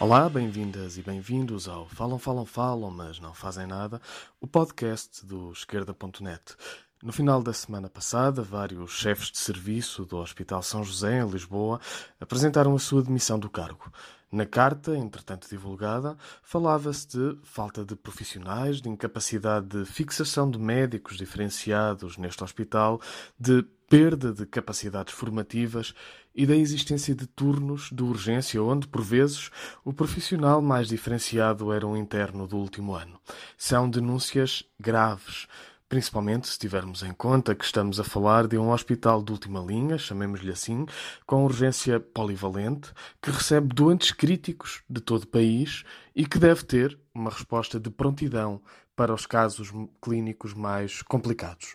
Olá, bem-vindas e bem-vindos ao Falam, Falam, Falam, mas não fazem nada, o podcast do esquerda.net. No final da semana passada, vários chefes de serviço do Hospital São José, em Lisboa, apresentaram a sua demissão do cargo. Na carta, entretanto divulgada, falava-se de falta de profissionais, de incapacidade de fixação de médicos diferenciados neste hospital, de perda de capacidades formativas e da existência de turnos de urgência onde, por vezes, o profissional mais diferenciado era um interno do último ano. São denúncias graves Principalmente se tivermos em conta que estamos a falar de um hospital de última linha, chamemos-lhe assim, com urgência polivalente, que recebe doentes críticos de todo o país e que deve ter uma resposta de prontidão para os casos clínicos mais complicados.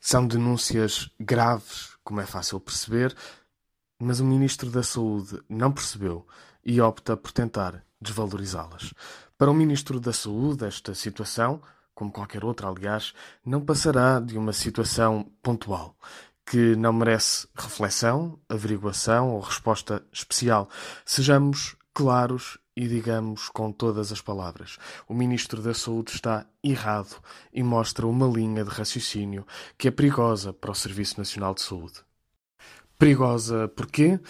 São denúncias graves, como é fácil perceber, mas o Ministro da Saúde não percebeu e opta por tentar desvalorizá-las. Para o Ministro da Saúde, esta situação como qualquer outra, aliás, não passará de uma situação pontual que não merece reflexão, averiguação ou resposta especial. Sejamos claros e digamos com todas as palavras: o Ministro da Saúde está errado e mostra uma linha de raciocínio que é perigosa para o Serviço Nacional de Saúde. Perigosa porquê?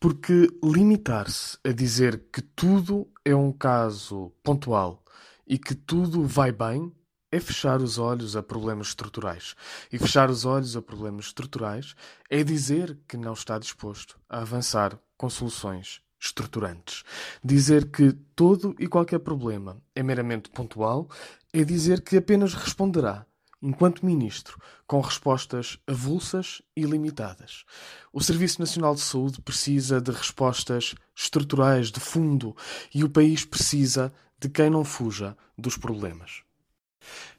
Porque limitar-se a dizer que tudo é um caso pontual e que tudo vai bem é fechar os olhos a problemas estruturais. E fechar os olhos a problemas estruturais é dizer que não está disposto a avançar com soluções estruturantes. Dizer que todo e qualquer problema é meramente pontual é dizer que apenas responderá, enquanto ministro, com respostas avulsas e limitadas. O Serviço Nacional de Saúde precisa de respostas estruturais, de fundo, e o país precisa de quem não fuja dos problemas.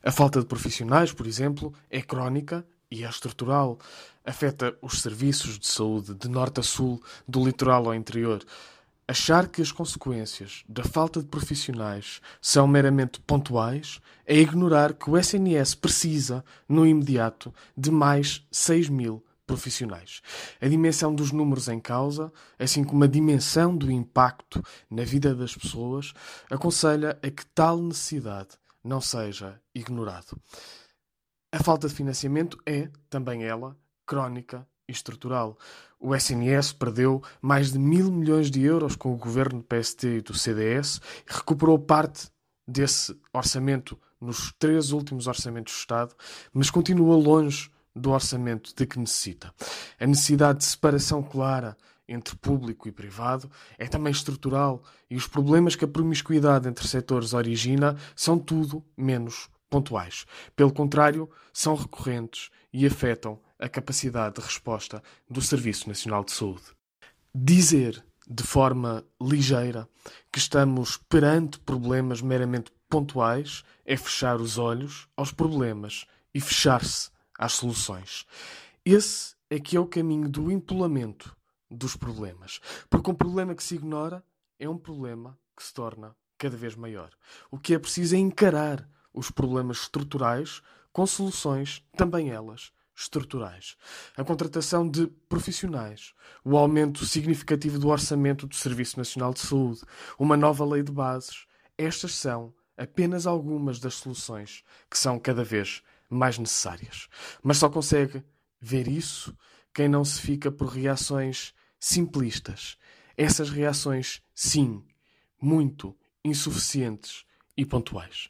A falta de profissionais, por exemplo, é crónica e é estrutural. Afeta os serviços de saúde de norte a sul, do litoral ao interior. Achar que as consequências da falta de profissionais são meramente pontuais é ignorar que o SNS precisa, no imediato, de mais 6 mil profissionais. A dimensão dos números em causa, assim como a dimensão do impacto na vida das pessoas, aconselha a que tal necessidade não seja ignorado. A falta de financiamento é, também ela, crónica e estrutural. O SNS perdeu mais de mil milhões de euros com o governo do PST e do CDS e recuperou parte desse orçamento nos três últimos orçamentos do Estado, mas continua longe do orçamento de que necessita. A necessidade de separação clara entre público e privado é também estrutural e os problemas que a promiscuidade entre setores origina são tudo menos pontuais. Pelo contrário, são recorrentes e afetam a capacidade de resposta do Serviço Nacional de Saúde. Dizer de forma ligeira que estamos perante problemas meramente pontuais é fechar os olhos aos problemas e fechar-se às soluções. Esse é que é o caminho do empolamento dos problemas. Porque um problema que se ignora é um problema que se torna cada vez maior. O que é preciso é encarar os problemas estruturais com soluções, também elas, estruturais. A contratação de profissionais, o aumento significativo do orçamento do Serviço Nacional de Saúde, uma nova lei de bases. Estas são apenas algumas das soluções que são cada vez mais necessárias. Mas só consegue ver isso quem não se fica por reações simplistas. Essas reações, sim, muito insuficientes e pontuais.